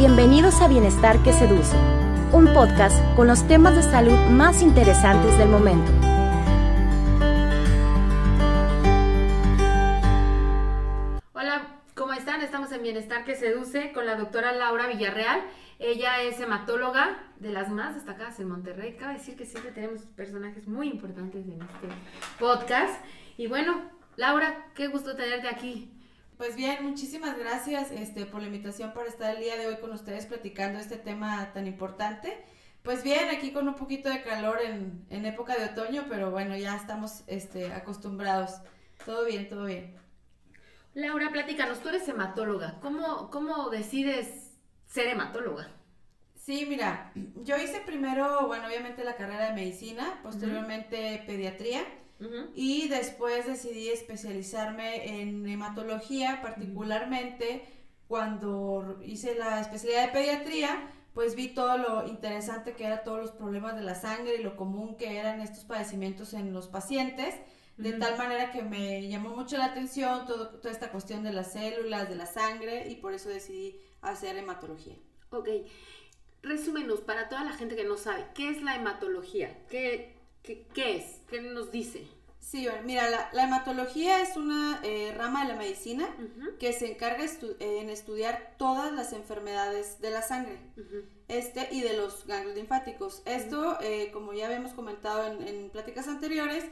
Bienvenidos a Bienestar que Seduce, un podcast con los temas de salud más interesantes del momento. Hola, ¿cómo están? Estamos en Bienestar que Seduce con la doctora Laura Villarreal. Ella es hematóloga de las más destacadas en Monterrey. Cabe decir que siempre tenemos personajes muy importantes en este podcast. Y bueno, Laura, qué gusto tenerte aquí. Pues bien, muchísimas gracias este, por la invitación para estar el día de hoy con ustedes platicando este tema tan importante. Pues bien, aquí con un poquito de calor en, en época de otoño, pero bueno, ya estamos este, acostumbrados. Todo bien, todo bien. Laura, platícanos, tú eres hematóloga. ¿Cómo, cómo decides ser hematóloga? Sí, mira, yo hice primero, bueno, obviamente la carrera de medicina, posteriormente pediatría. Y después decidí especializarme en hematología, particularmente cuando hice la especialidad de pediatría, pues vi todo lo interesante que eran todos los problemas de la sangre y lo común que eran estos padecimientos en los pacientes, de tal manera que me llamó mucho la atención todo, toda esta cuestión de las células, de la sangre, y por eso decidí hacer hematología. Ok, resúmenos para toda la gente que no sabe, ¿qué es la hematología? ¿Qué, ¿Qué, es? ¿Qué nos dice? Sí, mira, la, hematología es una eh, rama de la medicina que se encarga en estudiar todas las enfermedades de la sangre este y de los ganglios linfáticos. Esto, eh, como ya habíamos comentado en, pláticas anteriores,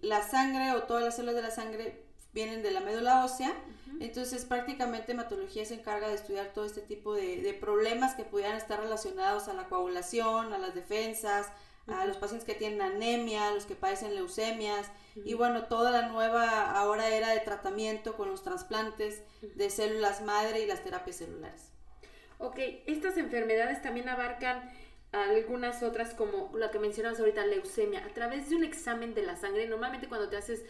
la sangre o todas las células de la sangre vienen de la médula ósea. Entonces, prácticamente hematología se encarga de estudiar todo este tipo de, de problemas que pudieran estar relacionados a la coagulación, a las defensas, a los pacientes que tienen anemia, a los que padecen leucemias y bueno, toda la nueva ahora era de tratamiento con los trasplantes de células madre y las terapias celulares. Ok, estas enfermedades también abarcan algunas otras como la que mencionas ahorita, leucemia. A través de un examen de la sangre, normalmente cuando te haces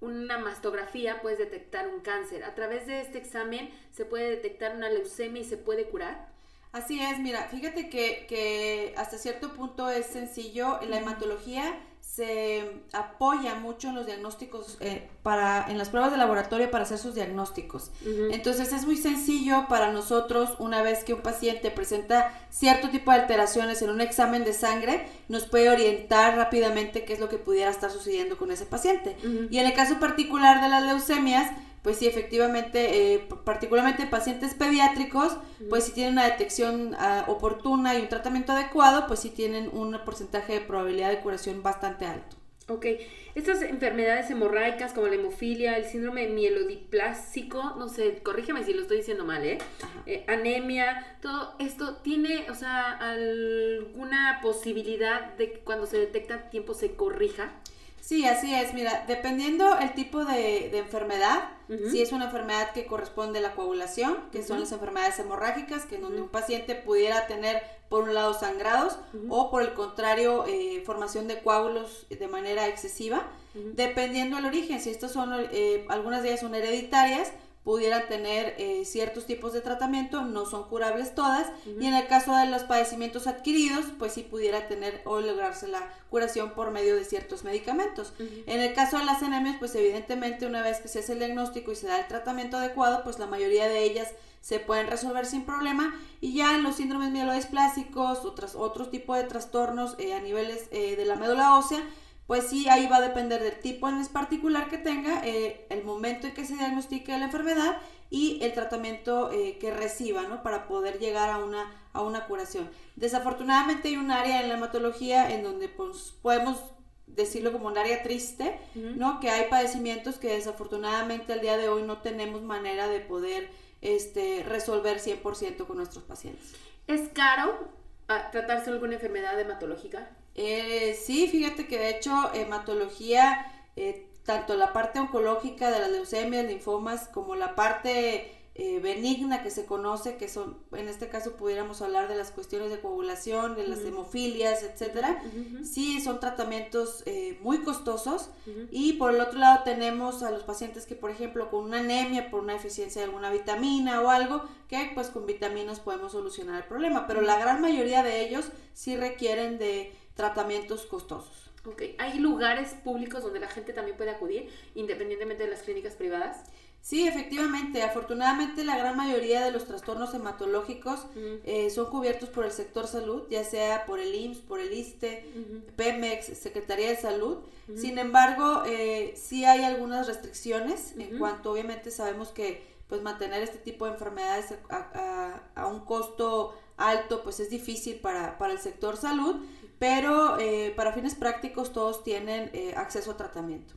una mastografía puedes detectar un cáncer. A través de este examen se puede detectar una leucemia y se puede curar. Así es, mira, fíjate que, hasta cierto punto es sencillo. En la hematología se apoya mucho en los diagnósticos, eh, para, en las pruebas de laboratorio para hacer sus diagnósticos. Entonces es muy sencillo para nosotros, una vez que un paciente presenta cierto tipo de alteraciones en un examen de sangre, nos puede orientar rápidamente qué es lo que pudiera estar sucediendo con ese paciente. Y en el caso particular de las leucemias, pues sí, efectivamente, eh, particularmente pacientes pediátricos, pues si tienen una detección ah, oportuna y un tratamiento adecuado, pues sí tienen un porcentaje de probabilidad de curación bastante alto. Ok, estas enfermedades hemorraicas como la hemofilia, el síndrome mielodiplásico, no sé, corrígeme si lo estoy diciendo mal, ¿eh? ¿eh? Anemia, todo esto tiene, o sea, alguna posibilidad de que cuando se detecta a tiempo se corrija. Sí, así es. Mira, dependiendo el tipo de, enfermedad, si es una enfermedad que corresponde a la coagulación, que son las enfermedades hemorrágicas, que en donde un paciente pudiera tener, por un lado, sangrados, o por el contrario, eh, formación de coágulos de manera excesiva, dependiendo del origen. Si estas son, eh, algunas de ellas son hereditarias, pudieran tener eh, ciertos tipos de tratamiento, no son curables todas, y en el caso de los padecimientos adquiridos, pues sí pudiera tener o lograrse la curación por medio de ciertos medicamentos. En el caso de las anemias, pues evidentemente una vez que se hace el diagnóstico y se da el tratamiento adecuado, pues la mayoría de ellas se pueden resolver sin problema y ya en los síndromes mieloesplásicos, otros, otros tipos de trastornos eh, a niveles eh, de la médula ósea, pues sí, ahí va a depender del tipo en particular que tenga, eh, el momento en que se diagnostique la enfermedad y el tratamiento eh, que reciba, ¿no? Para poder llegar a una, a una curación. Desafortunadamente hay un área en la hematología en donde pues, podemos decirlo como un área triste, ¿no? Que hay padecimientos que desafortunadamente al día de hoy no tenemos manera de poder este, resolver 100% con nuestros pacientes. ¿Es caro ah, tratarse alguna enfermedad hematológica? Eh, sí, fíjate que de hecho hematología, eh, tanto la parte oncológica de las leucemias, linfomas, como la parte eh, benigna que se conoce, que son, en este caso pudiéramos hablar de las cuestiones de coagulación, de las hemofilias, etcétera, sí son tratamientos eh, muy costosos. Y por el otro lado tenemos a los pacientes que, por ejemplo, con una anemia, por una deficiencia de alguna vitamina o algo, que pues con vitaminas podemos solucionar el problema. Pero la gran mayoría de ellos sí requieren de tratamientos costosos. Ok, ¿hay lugares públicos donde la gente también puede acudir, independientemente de las clínicas privadas? Sí, efectivamente. Afortunadamente la gran mayoría de los trastornos hematológicos eh, son cubiertos por el sector salud, ya sea por el IMSS, por el ISTE, PEMEX, Secretaría de Salud. Sin embargo, eh, sí hay algunas restricciones en cuanto obviamente sabemos que pues mantener este tipo de enfermedades a, un costo alto pues es difícil para, para el sector salud, pero eh, para fines prácticos todos tienen acceso a tratamiento.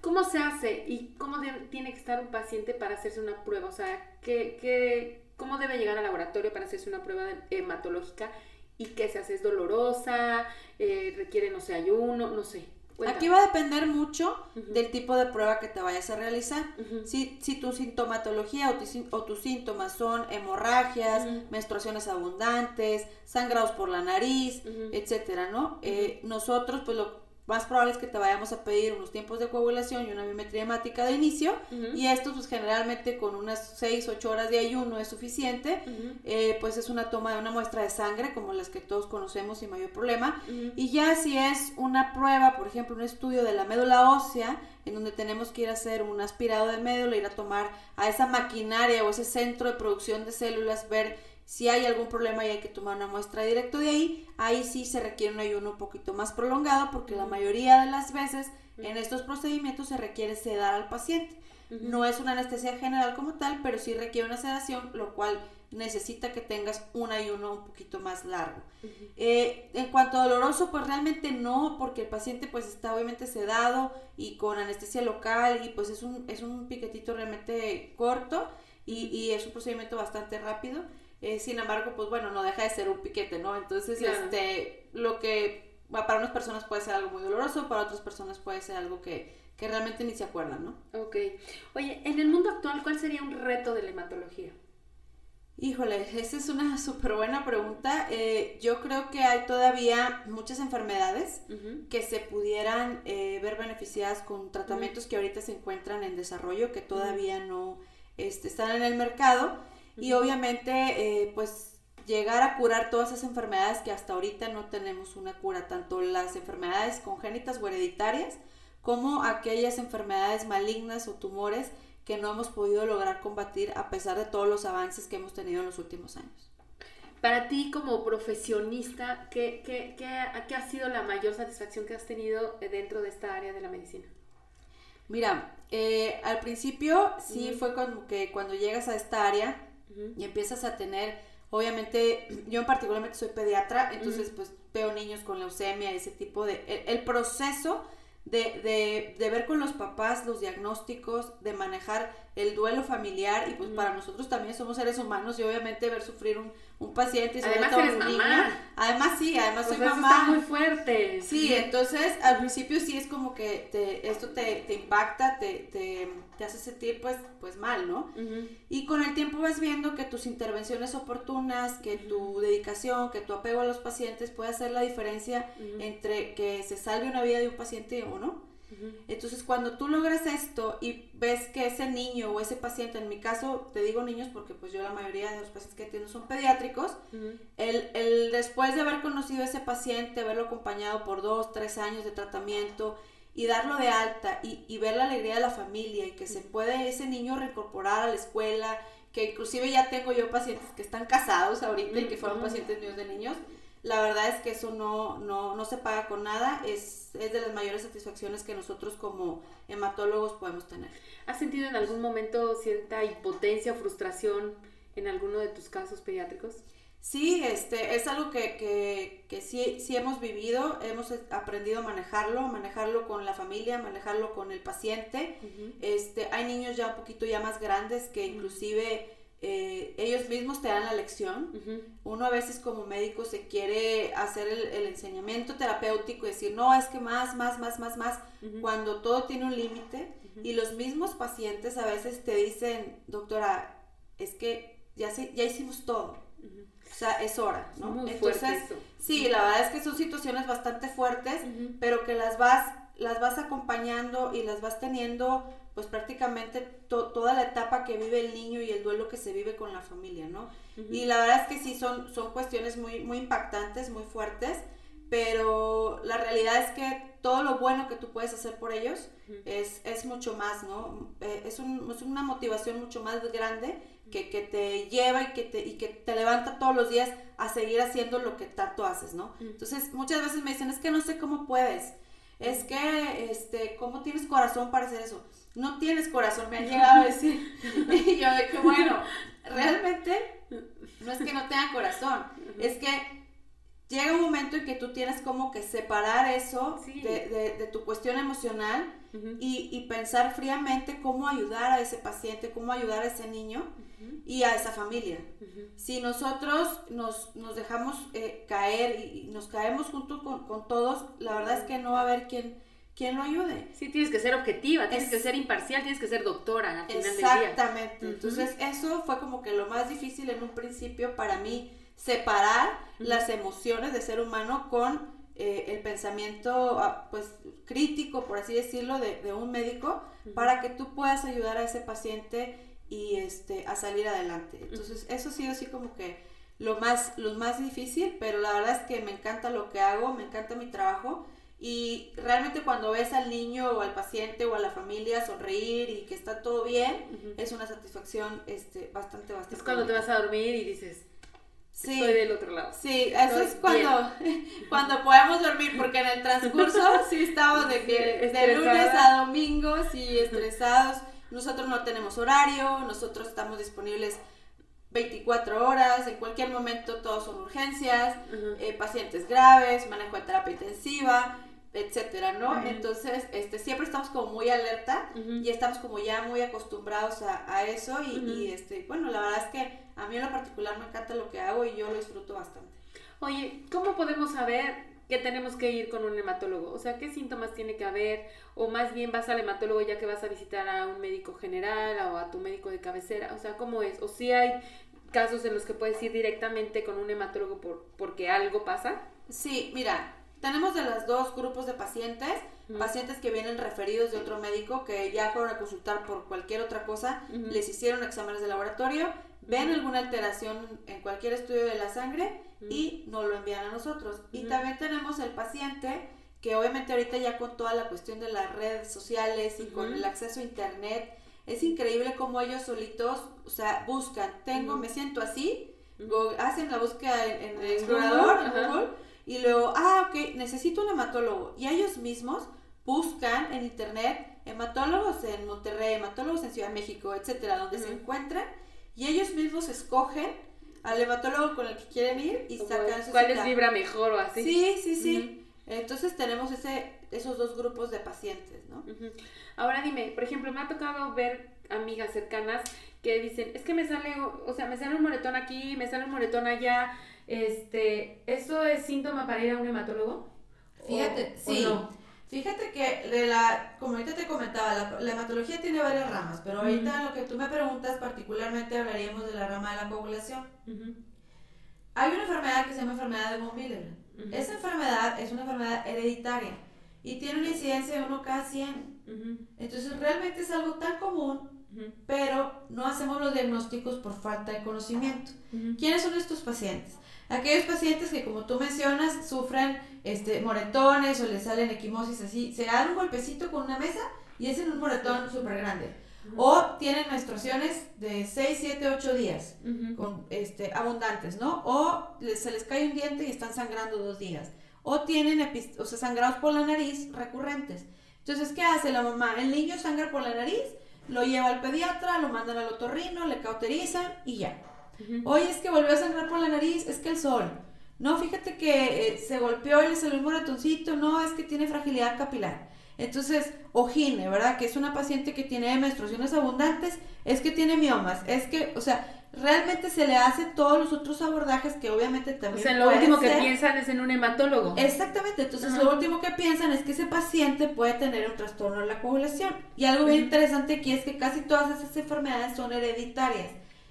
¿Cómo se hace y cómo tiene que estar un paciente para hacerse una prueba? O sea, ¿qué, qué, cómo debe llegar al laboratorio para hacerse una prueba hematológica? ¿Y qué se hace? ¿Es dolorosa? Eh, ¿Requiere, no sé, ayuno? No sé. Aquí va a depender mucho del tipo de prueba que te vayas a realizar. si, si, tu sintomatología o, tus síntomas son hemorragias, menstruaciones abundantes, sangrados por la nariz, etcétera, ¿no? Eh, nosotros, pues lo más probable es que te vayamos a pedir unos tiempos de coagulación y una biometría hemática de inicio. Y esto pues generalmente con unas 6, 8 horas de ayuno es suficiente, eh, pues es una toma de una muestra de sangre como las que todos conocemos sin mayor problema. Y ya si es una prueba, por ejemplo un estudio de la médula ósea en donde tenemos que ir a hacer un aspirado de médula, ir a tomar a esa maquinaria o ese centro de producción de células, ver si hay algún problema y hay que tomar una muestra directo de ahí, ahí sí se requiere un ayuno un poquito más prolongado porque la mayoría de las veces en estos procedimientos se requiere sedar al paciente. No es una anestesia general como tal, pero sí requiere una sedación, lo cual necesita que tengas un ayuno un poquito más largo. Eh, en cuanto a doloroso, pues realmente no, porque el paciente pues está obviamente sedado y con anestesia local y pues es un, es un piquetito realmente corto y, y es un procedimiento bastante rápido. Eh, sin embargo, pues bueno, no deja de ser un piquete, ¿no? Entonces, este, lo que para unas personas puede ser algo muy doloroso, para otras personas puede ser algo que, que realmente ni se acuerdan, ¿no? Ok. Oye, en el mundo actual, ¿cuál sería un reto de la hematología? Híjole, esa es una súper buena pregunta. Eh, yo creo que hay todavía muchas enfermedades que se pudieran eh, ver beneficiadas con tratamientos que ahorita se encuentran en desarrollo, que todavía no este, están en el mercado y obviamente, eh, pues llegar a curar todas esas enfermedades que hasta ahorita no tenemos una cura, tanto las enfermedades congénitas o hereditarias como aquellas enfermedades malignas o tumores que no hemos podido lograr combatir a pesar de todos los avances que hemos tenido en los últimos años. Para ti como profesionista, ¿qué, qué, qué, qué ha sido la mayor satisfacción que has tenido dentro de esta área de la medicina? Mira, eh, al principio sí fue como que cuando llegas a esta área, y empiezas a tener, obviamente, yo en particularmente soy pediatra, entonces pues veo niños con leucemia, ese tipo de, el, proceso de, de, de, ver con los papás los diagnósticos, de manejar el duelo familiar y pues para nosotros también somos seres humanos y obviamente ver sufrir un, un paciente y sobre además todo eres un Además sí, además soy mamá. Está muy fuerte. Sí, entonces al principio sí es como que te, esto te, te impacta, te, te, te, hace sentir pues, pues mal, ¿no? Y con el tiempo vas viendo que tus intervenciones oportunas, que tu dedicación, que tu apego a los pacientes puede hacer la diferencia entre que se salve una vida de un paciente o no. Entonces, cuando tú logras esto y ves que ese niño o ese paciente, en mi caso, te digo niños porque pues yo la mayoría de los pacientes que tengo son pediátricos, el, el, después de haber conocido a ese paciente, haberlo acompañado por dos, tres años de tratamiento y darlo de alta y, y ver la alegría de la familia y que se puede ese niño reincorporar a la escuela, que inclusive ya tengo yo pacientes que están casados ahorita y que fueron pacientes míos de niños, la verdad es que eso no, no, no se paga con nada, es, es, de las mayores satisfacciones que nosotros como hematólogos podemos tener. ¿Has sentido en algún momento cierta impotencia o frustración en alguno de tus casos pediátricos? Sí, este, es algo que, que, que sí, sí hemos vivido, hemos aprendido a manejarlo, manejarlo con la familia, manejarlo con el paciente. este, hay niños ya un poquito ya más grandes que inclusive eh, ellos mismos te dan la lección. Uno a veces como médico se quiere hacer el, enseñamiento terapéutico y decir, no, es que más, más, más, más, más, cuando todo tiene un límite. Y los mismos pacientes a veces te dicen, doctora, es que ya, ya hicimos todo. O sea, es hora, ¿no? Entonces, sí, la verdad es que son situaciones bastante fuertes, pero que las vas, las vas acompañando y las vas teniendo pues prácticamente toda la etapa que vive el niño y el duelo que se vive con la familia, ¿no? Y la verdad es que sí, son, son cuestiones muy, muy impactantes, muy fuertes, pero la realidad es que todo lo bueno que tú puedes hacer por ellos es, es mucho más, ¿no? Eh, es, un, es, una motivación mucho más grande que, que, te lleva y que te, y que te levanta todos los días a seguir haciendo lo que tanto haces, ¿no? Entonces, muchas veces me dicen, es que no sé cómo puedes, es que, este, ¿cómo tienes corazón para hacer eso? No tienes corazón, me han llegado a decir. y yo de que, bueno, realmente no es que no tenga corazón, es que llega un momento en que tú tienes como que separar eso de, tu cuestión emocional y, pensar fríamente cómo ayudar a ese paciente, cómo ayudar a ese niño y a esa familia. Si nosotros nos, dejamos eh, caer y, nos caemos junto con, todos, la verdad es que no va a haber quien, quien lo ayude. Sí, tienes que ser objetiva, tienes que ser imparcial, tienes que ser doctora al final Exactamente. Entonces, eso fue como que lo más difícil en un principio para mí separar las emociones de ser humano con eh, el pensamiento ah, pues crítico, por así decirlo, de, un médico para que tú puedas ayudar a ese paciente y este a salir adelante. Entonces, eso ha sido así como que lo más, lo más difícil, pero la verdad es que me encanta lo que hago, me encanta mi trabajo y realmente cuando ves al niño o al paciente o a la familia sonreír y que está todo bien, es una satisfacción este, bastante, bastante. Es cuando te vas a dormir y dices, Sí. Estoy del otro lado. Sí, eso es cuando, cuando podemos dormir, porque en el transcurso sí estamos de que de lunes a domingo, sí, estresados. Nosotros no tenemos horario, nosotros estamos disponibles 24 horas, en cualquier momento todos son urgencias, eh, pacientes graves, manejo de terapia intensiva, etcétera, ¿no? Entonces, este, siempre estamos como muy alerta y estamos como ya muy acostumbrados a, eso y, este, bueno, la verdad es que a mí en lo particular me encanta lo que hago y yo lo disfruto bastante. Oye, ¿cómo podemos saber que tenemos que ir con un hematólogo? O sea, ¿qué síntomas tiene que haber? O más bien vas al hematólogo ya que vas a visitar a un médico general o a tu médico de cabecera. O sea, ¿cómo es? O si hay casos en los que puedes ir directamente con un hematólogo por, porque algo pasa. Sí, mira, tenemos de los dos grupos de pacientes, pacientes que vienen referidos de otro médico que ya fueron a consultar por cualquier otra cosa, les hicieron exámenes de laboratorio, ven alguna alteración en cualquier estudio de la sangre y nos lo envían a nosotros. Y también tenemos el paciente que obviamente ahorita ya con toda la cuestión de las redes sociales y con el acceso a internet, es increíble cómo ellos solitos, o sea, buscan, tengo, me siento así, hacen la búsqueda en, el explorador, en Google, y luego, ah, ok, necesito un hematólogo. Y ellos mismos buscan en internet hematólogos en Monterrey, hematólogos en Ciudad de México, etcétera, donde se encuentran, y ellos mismos escogen al hematólogo con el que quieren ir y sacan su ¿Cuál les vibra mejor o así? Sí, sí, sí. Entonces tenemos ese, esos dos grupos de pacientes, ¿no? Ahora dime, por ejemplo, me ha tocado ver amigas cercanas que dicen, es que me sale, o sea, me sale un moretón aquí, me sale un moretón allá, este, ¿eso es síntoma para ir a un hematólogo? Fíjate, sí. Fíjate que de la, como ahorita te comentaba, la, hematología tiene varias ramas, pero ahorita lo que tú me preguntas particularmente hablaríamos de la rama de la coagulación. Hay una enfermedad que se llama enfermedad de von Willebrand. Esa enfermedad es una enfermedad hereditaria y tiene una incidencia de 1 cada 100. Entonces realmente es algo tan común pero no hacemos los diagnósticos por falta de conocimiento. ¿Quiénes son estos pacientes? Aquellos pacientes que, como tú mencionas, sufren este, moretones o les salen equimosis así, se dan un golpecito con una mesa y es en un moretón súper grande. O tienen menstruaciones de 6, 7, 8 días, con, este, abundantes, ¿no? O se les cae un diente y están sangrando dos días. O tienen o sea, sangrados por la nariz recurrentes. Entonces, ¿qué hace la mamá? El niño sangra por la nariz, lo lleva al pediatra, lo mandan al otorrino, le cauterizan y ya. Oye, es que volvió a sangrar por la nariz, es que el sol. No, fíjate que eh, se golpeó y le salió un moretoncito, no, es que tiene fragilidad capilar. Entonces, ojine, ¿verdad? Que es una paciente que tiene menstruaciones abundantes, es que tiene miomas, es que, o sea, realmente se le hace todos los otros abordajes que obviamente también. O sea, lo último que piensan es en un hematólogo. Exactamente, entonces lo último que piensan es que ese paciente puede tener un trastorno de la coagulación. Y algo bien interesante aquí es que casi todas esas enfermedades son hereditarias.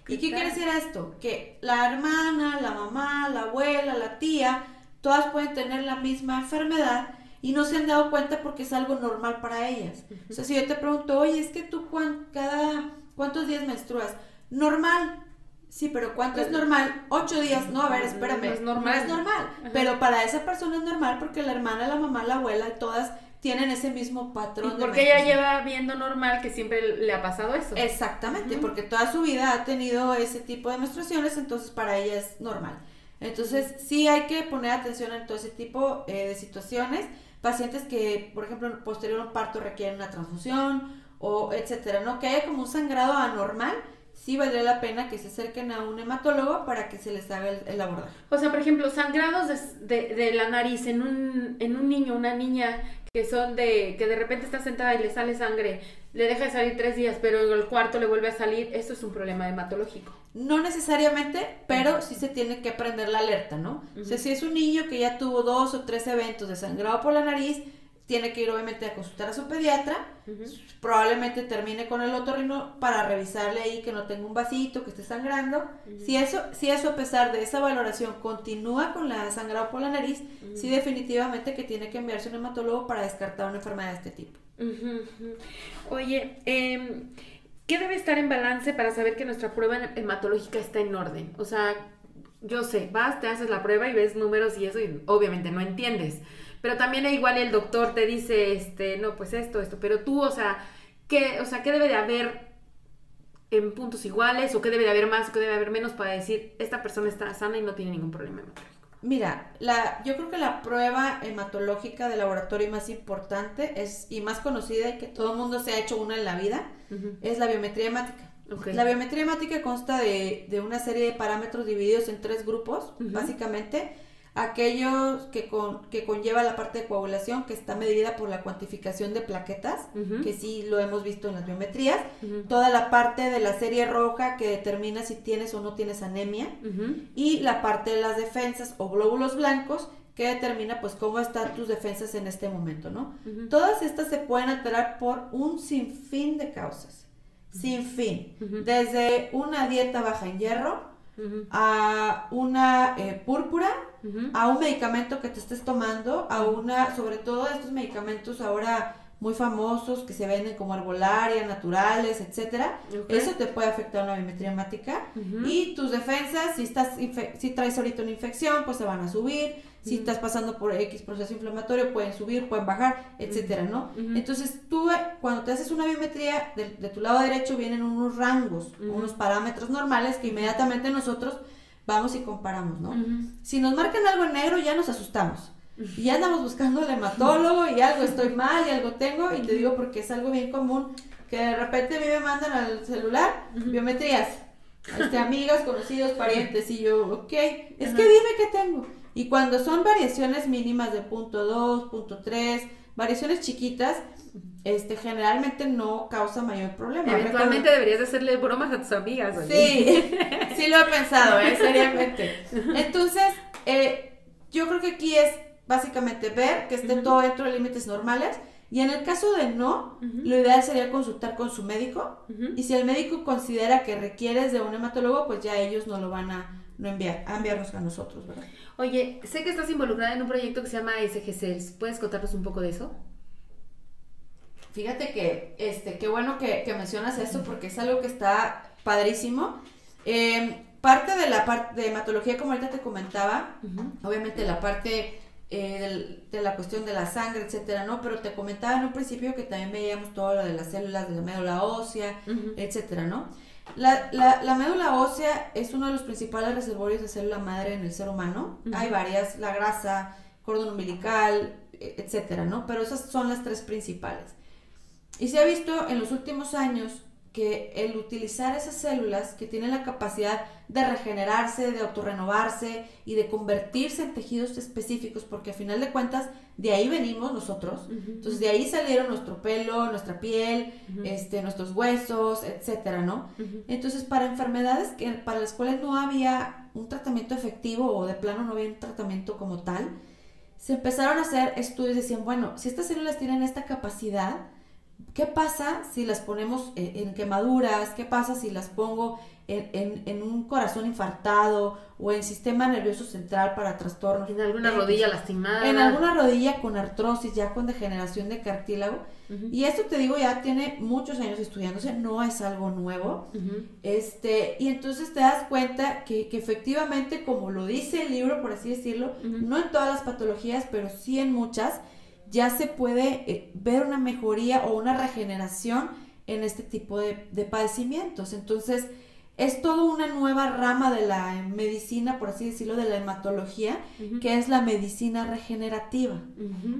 ¿Y qué quiere decir esto? Que la hermana, la mamá, la abuela, la tía, todas pueden tener la misma enfermedad y no se han dado cuenta porque es algo normal para ellas. O sea, si yo te pregunto, oye, es que tú cada cuántos días menstruas, normal. Sí, pero ¿cuánto es normal? Ocho días. No, a ver, espérame. No es normal. es normal. Pero para esa persona es normal porque la hermana, la mamá, la abuela, todas tienen ese mismo patrón. ¿Y porque ella lleva viendo normal que siempre le ha pasado eso. Exactamente, porque toda su vida ha tenido ese tipo de menstruaciones, entonces para ella es normal. Entonces sí hay que poner atención en todo ese tipo eh, de situaciones. Pacientes que, por ejemplo, posterior a un parto requieren una transfusión o etcétera, ¿no? Que haya como un sangrado anormal sí valdría la pena que se acerquen a un hematólogo para que se les haga el, abordaje. O sea, por ejemplo, sangrados de, de, la nariz en un, en un niño, una niña que son de que de repente está sentada y le sale sangre, le deja de salir tres días, pero en el cuarto le vuelve a salir, eso es un problema hematológico. No necesariamente, pero sí se tiene que prender la alerta, ¿no? O sea, si es un niño que ya tuvo dos o tres eventos de sangrado por la nariz, tiene que ir obviamente a consultar a su pediatra, probablemente termine con el otorrino para revisarle ahí que no tenga un vasito, que esté sangrando. Si eso si eso a pesar de esa valoración continúa con la sangrado por la nariz, sí definitivamente que tiene que enviarse a un hematólogo para descartar una enfermedad de este tipo. Oye, eh, ¿qué debe estar en balance para saber que nuestra prueba hematológica está en orden? O sea, yo sé, vas, te haces la prueba y ves números y eso y obviamente no entiendes. Pero también igual el doctor te dice, este, no, pues esto, esto, pero tú, o sea, ¿qué, o sea, ¿qué debe de haber en puntos iguales o qué debe de haber más o qué debe de haber menos para decir, esta persona está sana y no tiene ningún problema hematológico? Mira, la, yo creo que la prueba hematológica de laboratorio más importante es y más conocida y que todo el mundo se ha hecho una en la vida es la biometría hemática. La biometría hemática consta de, de, una serie de parámetros divididos en tres grupos, básicamente. Aquello que, con, que conlleva la parte de coagulación, que está medida por la cuantificación de plaquetas, que sí lo hemos visto en las biometrías, toda la parte de la serie roja que determina si tienes o no tienes anemia, y la parte de las defensas o glóbulos blancos, que determina pues cómo están tus defensas en este momento, ¿no? Todas estas se pueden alterar por un sinfín de causas, sin fin, desde una dieta baja en hierro, a una eh, púrpura, a un medicamento que te estés tomando, a una, sobre todo estos medicamentos ahora muy famosos que se venden como arbolaria, naturales, etcétera. Eso te puede afectar una biometría hemática. Y tus defensas, si estás si traes ahorita una infección, pues se van a subir. Si estás pasando por X proceso inflamatorio, pueden subir, pueden bajar, etcétera, ¿no? Entonces, tú cuando te haces una biometría, de, tu lado derecho vienen unos rangos, unos parámetros normales que inmediatamente nosotros vamos y comparamos, ¿no? Si nos marcan algo en negro, ya nos asustamos. Y ya andamos buscando al hematólogo y algo estoy mal y algo tengo, y te digo porque es algo bien común que de repente a mí me mandan al celular biometrías, este, amigas, conocidos, parientes, y yo, ok, es que dime qué tengo. Y cuando son variaciones mínimas de punto 2, punto 3, variaciones chiquitas, este generalmente no causa mayor problema. Eventualmente deberías de hacerle bromas a tus amigas. Sí, sí lo he pensado, ¿eh? seriamente. Entonces, eh, yo creo que aquí es básicamente ver que esté todo dentro de límites normales. Y en el caso de no, lo ideal sería consultar con su médico. Y si el médico considera que requieres de un hematólogo, pues ya ellos no lo van a no enviar, a enviarnos a nosotros, ¿verdad? Oye, sé que estás involucrada en un proyecto que se llama SG Cells. ¿Puedes contarnos un poco de eso? Fíjate que, este, qué bueno que, mencionas esto porque es algo que está padrísimo. Em, parte de la parte de hematología, como ahorita te comentaba, obviamente la parte eh, de la cuestión de la sangre, etcétera, ¿no? Pero te comentaba en un principio que también veíamos todo lo de las células de la médula ósea, etcétera, ¿no? La, la, médula ósea es uno de los principales reservorios de célula madre en el ser humano. Hay varias, la grasa, cordón umbilical, e, etcétera, ¿no? Pero esas son las tres principales. Y se ha visto en los últimos años que el utilizar esas células que tienen la capacidad de regenerarse, de autorrenovarse y de convertirse en tejidos específicos, porque a final de cuentas de ahí venimos nosotros, entonces de ahí salieron nuestro pelo, nuestra piel, este, nuestros huesos, etcétera, ¿no? Entonces para enfermedades que, para las cuales no había un tratamiento efectivo o de plano no había un tratamiento como tal, se empezaron a hacer estudios, decían, bueno, si estas células tienen esta capacidad, ¿Qué pasa si las ponemos en, quemaduras? ¿Qué pasa si las pongo en, un corazón infartado o en sistema nervioso central para trastornos? En alguna rodilla lastimada. En alguna rodilla con artrosis, ya con degeneración de cartílago. Y esto te digo, ya tiene muchos años estudiándose, no es algo nuevo. este, y entonces te das cuenta que, que, efectivamente, como lo dice el libro, por así decirlo, no en todas las patologías, pero sí en muchas, ya se puede eh, ver una mejoría o una regeneración en este tipo de, de padecimientos. Entonces, es toda una nueva rama de la medicina, por así decirlo, de la hematología, que es la medicina regenerativa.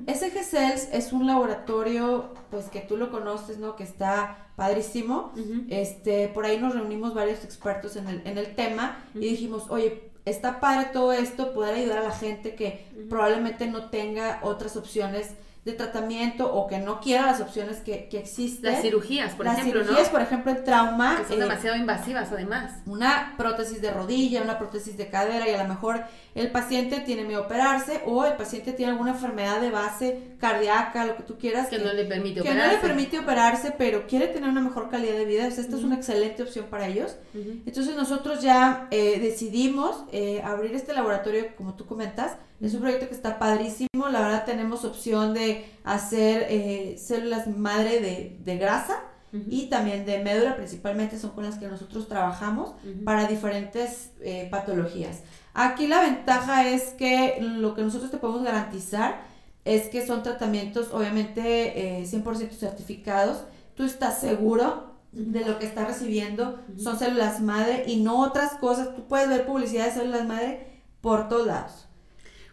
SG Cells es un laboratorio, pues que tú lo conoces, ¿no? Que está padrísimo. Este, por ahí nos reunimos varios expertos en el, en el tema y dijimos, oye, está padre todo esto, poder ayudar a la gente que probablemente no tenga otras opciones de tratamiento o que no quiera las opciones que, que existen. Las cirugías, por ejemplo. Las cirugías, por ejemplo, el trauma. Que son eh, demasiado invasivas, además. Una prótesis de rodilla, una prótesis de cadera, y a lo mejor el paciente tiene miedo a operarse o el paciente tiene alguna enfermedad de base cardíaca, lo que tú quieras. Que, no le permite que operarse. no le permite operarse, pero quiere tener una mejor calidad de vida. esta es una excelente opción para ellos. Entonces, nosotros ya eh, decidimos eh, abrir este laboratorio, como tú comentas es un proyecto que está padrísimo. La verdad tenemos opción de hacer eh, células madre de, grasa y también de médula, principalmente son con las que nosotros trabajamos para diferentes eh, patologías. Aquí la ventaja es que lo que nosotros te podemos garantizar es que son tratamientos obviamente 100% eh, certificados. Tú estás seguro de lo que estás recibiendo. Son células madre y no otras cosas. Tú puedes ver publicidad de células madre por todos lados.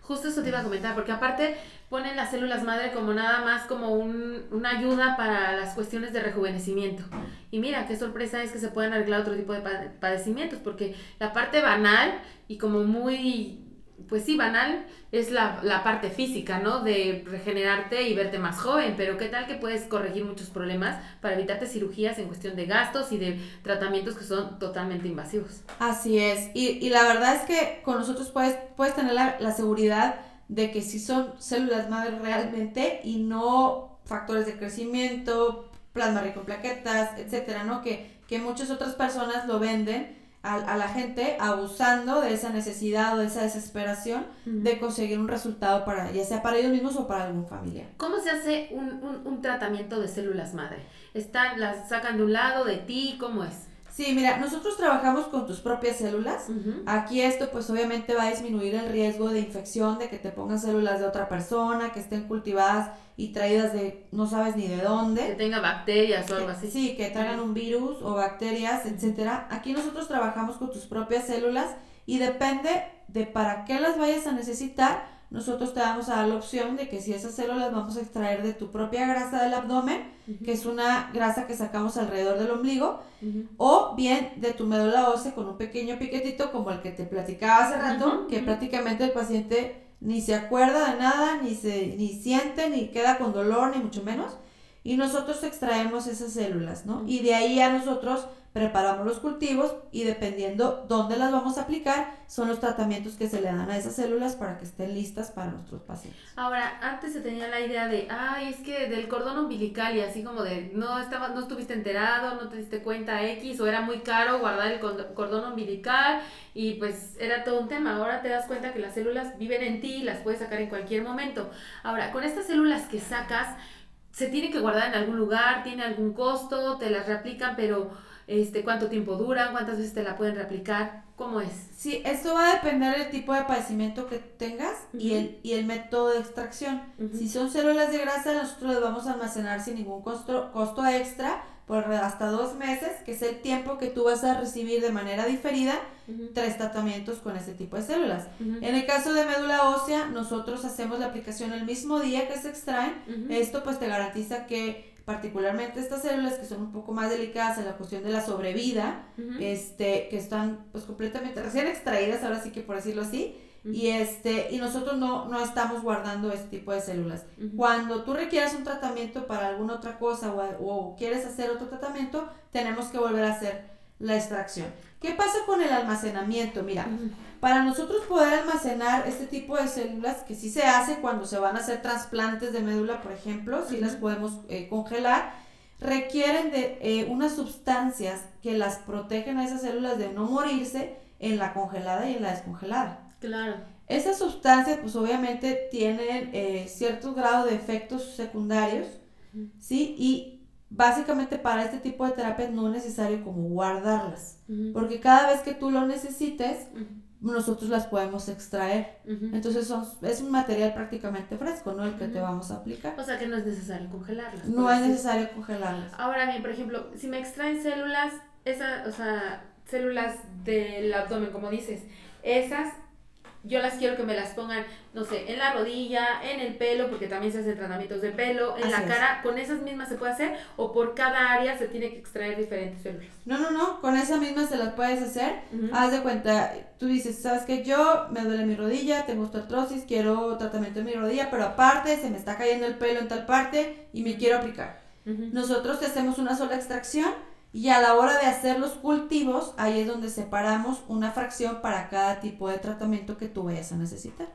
Justo eso te iba a comentar, porque aparte ponen las células madre como nada más como un, una ayuda para las cuestiones de rejuvenecimiento. Y mira, qué sorpresa es que se puedan arreglar otro tipo de padecimientos, porque la parte banal y como muy pues sí, banal es la, la, parte física, ¿no? De regenerarte y verte más joven, pero ¿qué tal que puedes corregir muchos problemas para evitarte cirugías en cuestión de gastos y de tratamientos que son totalmente invasivos? Así es, y, y la verdad es que con nosotros puedes, puedes tener la, la seguridad de que sí son células madre realmente y no factores de crecimiento, plasma rico en plaquetas, etcétera, ¿no? Que, que muchas otras personas lo venden a, la gente abusando de esa necesidad o de esa desesperación de conseguir un resultado para, ya sea para ellos mismos o para algún familiar. ¿Cómo se hace un, un, tratamiento de células madre? ¿Están, ¿Las sacan de un lado, de ti? ¿Cómo es? Sí, mira, nosotros trabajamos con tus propias células. Aquí esto pues obviamente va a disminuir el riesgo de infección, de que te pongan células de otra persona, que estén cultivadas y traídas de no sabes ni de dónde. Que tenga bacterias o algo así. Sí, que traigan un virus o bacterias, etcétera. Aquí nosotros trabajamos con tus propias células y depende de para qué las vayas a necesitar, nosotros te vamos a dar la opción de que si esas células vamos a extraer de tu propia grasa del abdomen, que es una grasa que sacamos alrededor del ombligo, o bien de tu médula ósea con un pequeño piquetito como el que te platicaba hace rato, que prácticamente el paciente ni se acuerda de nada, ni se ni siente, ni queda con dolor, ni mucho menos, y nosotros extraemos esas células, ¿no? Y de ahí a nosotros preparamos los cultivos y dependiendo dónde las vamos a aplicar, son los tratamientos que se le dan a esas células para que estén listas para nuestros pacientes. Ahora, antes se tenía la idea de, ay, es que del cordón umbilical y así como de, no, estaba, no estuviste enterado, no te diste cuenta X, o era muy caro guardar el cordón umbilical y pues era todo un tema. Ahora te das cuenta que las células viven en ti y las puedes sacar en cualquier momento. Ahora, con estas células que sacas, se tiene que guardar en algún lugar, tiene algún costo, te las reaplican, pero este, cuánto tiempo duran, cuántas veces te la pueden reaplicar, ¿cómo es? Sí, esto va a depender del tipo de padecimiento que tengas y, el, y el método de extracción. Si son células de grasa, nosotros las vamos a almacenar sin ningún costo, costo extra por hasta dos meses, que es el tiempo que tú vas a recibir de manera diferida tres tratamientos con este tipo de células. En el caso de médula ósea, nosotros hacemos la aplicación el mismo día que se extraen. Esto pues te garantiza que particularmente estas células que son un poco más delicadas en la cuestión de la sobrevida, este, que están pues completamente recién extraídas, ahora sí que por decirlo así, y este, y nosotros no, no estamos guardando este tipo de células. Cuando tú requieras un tratamiento para alguna otra cosa o, o, quieres hacer otro tratamiento, tenemos que volver a hacer la extracción. ¿Qué pasa con el almacenamiento? Mira, para nosotros poder almacenar este tipo de células, que sí se hace cuando se van a hacer trasplantes de médula, por ejemplo, si las podemos eh, congelar, requieren de eh, unas sustancias que las protegen a esas células de no morirse en la congelada y en la descongelada. Claro. Esas sustancias, pues obviamente tienen eh, cierto grado de efectos secundarios, ¿sí? Y básicamente para este tipo de terapias no es necesario como guardarlas, porque cada vez que tú lo necesites, nosotros las podemos extraer. Entonces son, es un material prácticamente fresco, ¿no? El que te vamos a aplicar. O sea que no es necesario congelarlas. No es necesario congelarlas. Ahora bien, por ejemplo, si me extraen células, esas, o sea, células del abdomen, como dices, esas yo las quiero que me las pongan, no sé, en la rodilla, en el pelo, porque también se hacen tratamientos de pelo, en la cara, ¿con esas mismas se puede hacer o por cada área se tiene que extraer diferentes células? No, no, no, con esa misma se las puedes hacer. Haz de cuenta, tú dices, ¿sabes que Yo me duele mi rodilla, tengo osteoartrosis, quiero tratamiento en mi rodilla, pero aparte se me está cayendo el pelo en tal parte y me quiero aplicar. Nosotros te hacemos una sola extracción y a la hora de hacer los cultivos, ahí es donde separamos una fracción para cada tipo de tratamiento que tú vayas a necesitar.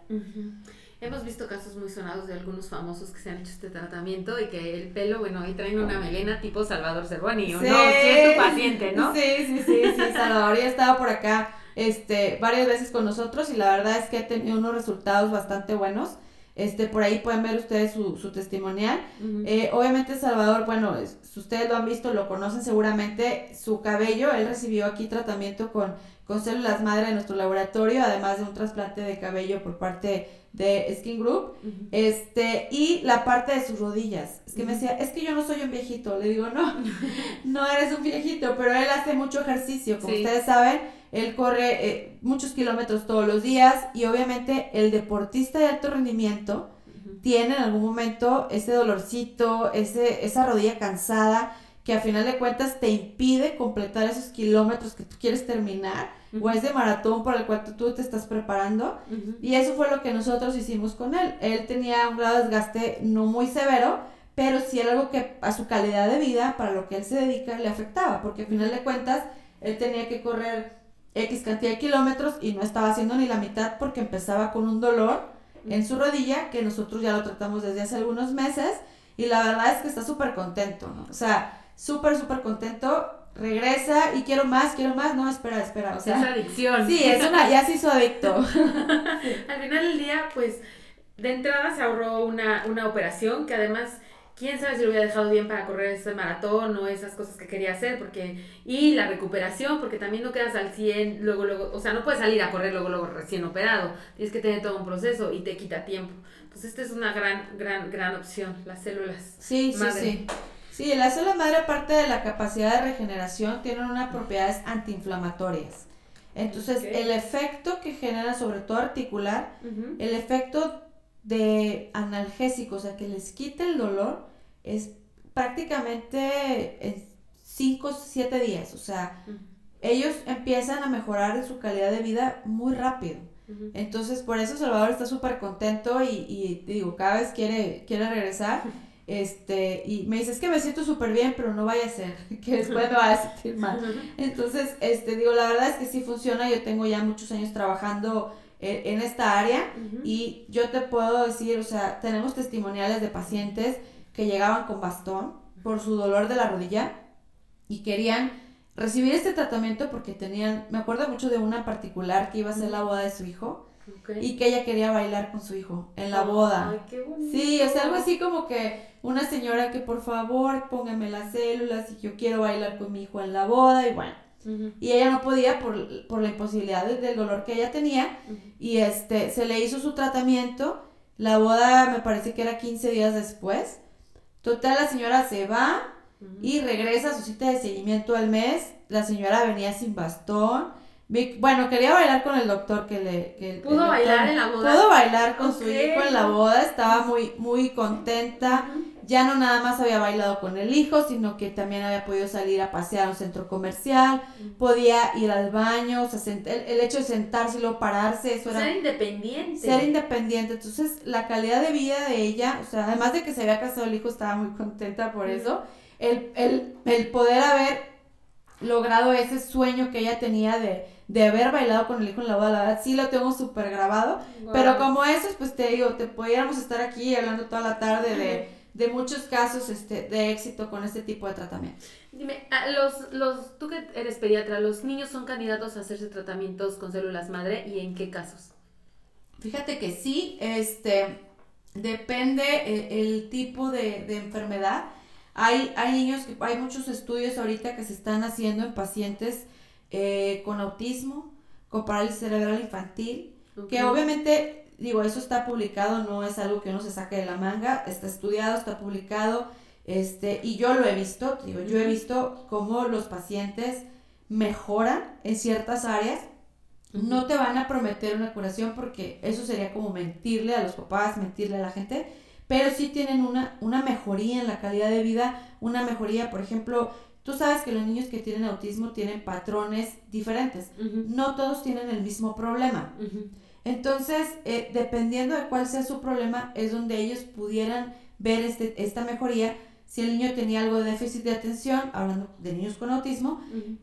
Hemos visto casos muy sonados de algunos famosos que se han hecho este tratamiento y que el pelo, bueno, ahí traen una melena tipo Salvador Cervoni, ¿o no? Si es tu paciente, ¿no? Sí, sí, sí, sí, Salvador ya estaba por acá este, varias veces con nosotros y la verdad es que ha tenido unos resultados bastante buenos. Este, por ahí pueden ver ustedes su, su testimonial. Eh, obviamente Salvador, bueno, si ustedes lo han visto, lo conocen seguramente, su cabello, él recibió aquí tratamiento con, con células madre de nuestro laboratorio, además de un trasplante de cabello por parte de Skin Group, este, y la parte de sus rodillas. Es que me decía, es que yo no soy un viejito. Le digo, no, no eres un viejito, pero él hace mucho ejercicio, como ustedes saben él corre eh, muchos kilómetros todos los días y obviamente el deportista de alto rendimiento tiene en algún momento ese dolorcito, ese, esa rodilla cansada que a final de cuentas te impide completar esos kilómetros que tú quieres terminar o ese maratón por el cual tú, te estás preparando. Y eso fue lo que nosotros hicimos con él. Él tenía un grado de desgaste no muy severo, pero sí era algo que a su calidad de vida, para lo que él se dedica, le afectaba, porque a final de cuentas él tenía que correr X cantidad de kilómetros y no estaba haciendo ni la mitad porque empezaba con un dolor en su rodilla que nosotros ya lo tratamos desde hace algunos meses y la verdad es que está súper contento, ¿no? O sea, súper, súper contento, regresa y quiero más, quiero más, no, espera, espera, o sea. Es adicción. Sí, es una, ya se hizo adicto. Al final del día, pues, de entrada se ahorró una, una operación que además quién sabe si lo hubiera dejado bien para correr ese maratón o esas cosas que quería hacer, porque, y la recuperación, porque también no quedas al 100, luego, luego, o sea, no puedes salir a correr luego, luego recién operado, tienes que tener todo un proceso y te quita tiempo. Entonces, esta es una gran, gran, gran opción, las células. Sí, sí, sí. Sí, las células madre, aparte de la capacidad de regeneración, tienen unas propiedades antiinflamatorias. Entonces, el efecto que genera, sobre todo articular, el efecto de analgésicos, o sea, que les quite el dolor, es prácticamente en 5 o 7 días. O sea, ellos empiezan a mejorar su calidad de vida muy rápido. Entonces, por eso Salvador está súper contento y, y, digo, cada vez quiere, quiere regresar. Este, y me dice, es que me siento súper bien, pero no vaya a ser, que después me vaya a sentir mal. Entonces, este, digo, la verdad es que sí funciona, yo tengo ya muchos años trabajando en, esta área y yo te puedo decir, o sea, tenemos testimoniales de pacientes que llegaban con bastón por su dolor de la rodilla y querían recibir este tratamiento porque tenían, me acuerdo mucho de una particular que iba a ser la boda de su hijo y que ella quería bailar con su hijo en la boda. Ay, qué bonito. Sí, o sea, algo así como que una señora que por favor póngame las células y yo quiero bailar con mi hijo en la boda y bueno. Y ella no podía por, la imposibilidad del dolor que ella tenía. Y este, se le hizo su tratamiento. La boda me parece que era 15 días después. Total, la señora se va y regresa a su cita de seguimiento al mes. La señora venía sin bastón. Bueno, quería bailar con el doctor que le... ¿Pudo bailar en la boda? Pudo bailar con su hijo en la boda, estaba muy, muy contenta. Ya no nada más había bailado con el hijo, sino que también había podido salir a pasear a un centro comercial, podía ir al baño, o sea, el, hecho de sentarse y luego pararse, eso era... Ser independiente. Ser independiente. Entonces, la calidad de vida de ella, o sea, además de que se había casado el hijo, estaba muy contenta por eso, el, el, el poder haber logrado ese sueño que ella tenía de, de haber bailado con el hijo en la boda, la verdad sí lo tengo súper grabado, pero como esos, pues te digo, te pudiéramos estar aquí hablando toda la tarde de de muchos casos este, de éxito con este tipo de tratamiento. Dime, los, los, tú que eres pediatra, ¿los niños son candidatos a hacerse tratamientos con células madre y en qué casos? Fíjate que sí, este, depende eh, el, tipo de, enfermedad. Hay, hay niños, que, hay muchos estudios ahorita que se están haciendo en pacientes eh, con autismo, con parálisis cerebral infantil, que obviamente, digo, eso está publicado, no es algo que uno se saque de la manga, está estudiado, está publicado, este, y yo lo he visto, digo, yo he visto cómo los pacientes mejoran en ciertas áreas. No te van a prometer una curación porque eso sería como mentirle a los papás, mentirle a la gente, pero sí tienen una, una mejoría en la calidad de vida, una mejoría, por ejemplo, tú sabes que los niños que tienen autismo tienen patrones diferentes, no todos tienen el mismo problema. Entonces, eh, dependiendo de cuál sea su problema, es donde ellos pudieran ver este, esta mejoría. Si el niño tenía algo de déficit de atención, hablando de niños con autismo,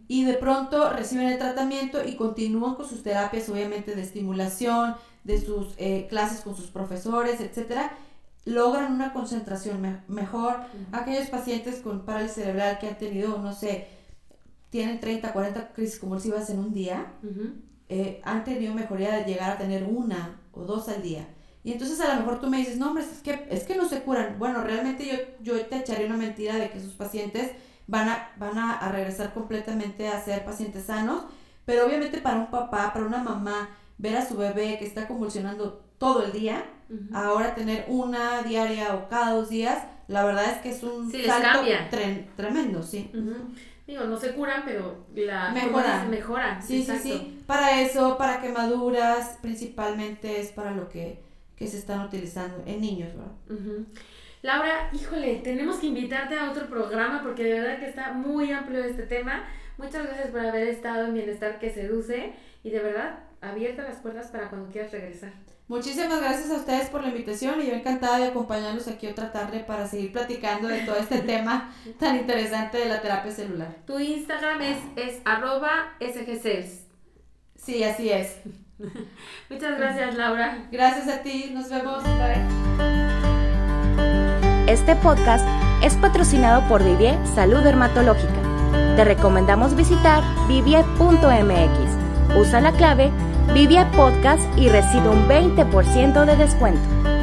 y de pronto reciben el tratamiento y continúan con sus terapias, obviamente, de estimulación, de sus eh, clases con sus profesores, etcétera, logran una concentración mejor. Aquellos pacientes con parálisis cerebral que han tenido, no sé, tienen 30, 40 crisis convulsivas en un día, eh, han tenido mejoría de llegar a tener una o dos al día. Y entonces a lo mejor tú me dices, no, hombre, es que, es que no se curan. Bueno, realmente yo, yo te echaría una mentira de que sus pacientes van a, van a, regresar completamente a ser pacientes sanos, pero obviamente para un papá, para una mamá, ver a su bebé que está convulsionando todo el día, ahora tener una diaria o cada dos días, la verdad es que es un salto tremendo, sí. Digo, no se curan, pero la mejora. mejora. Sí, sí, sí. Para eso, para quemaduras, principalmente es para lo que que se están utilizando en niños, ¿verdad? Laura, híjole, tenemos que invitarte a otro programa porque de verdad que está muy amplio este tema. Muchas gracias por haber estado en Bienestar que Seduce y de verdad, abierta las puertas para cuando quieras regresar. Muchísimas gracias a ustedes por la invitación y yo encantada de acompañarlos aquí otra tarde para seguir platicando de todo este tema tan interesante de la terapia celular. Tu Instagram es, es arroba sgcells. Sí, así es. Muchas gracias, Laura. Gracias a ti. Nos vemos. Bye. Este podcast es patrocinado por Vivie Salud Dermatológica. Te recomendamos visitar vivie.mx. Usa la clave Vivie Podcast y recibe un 20% de descuento.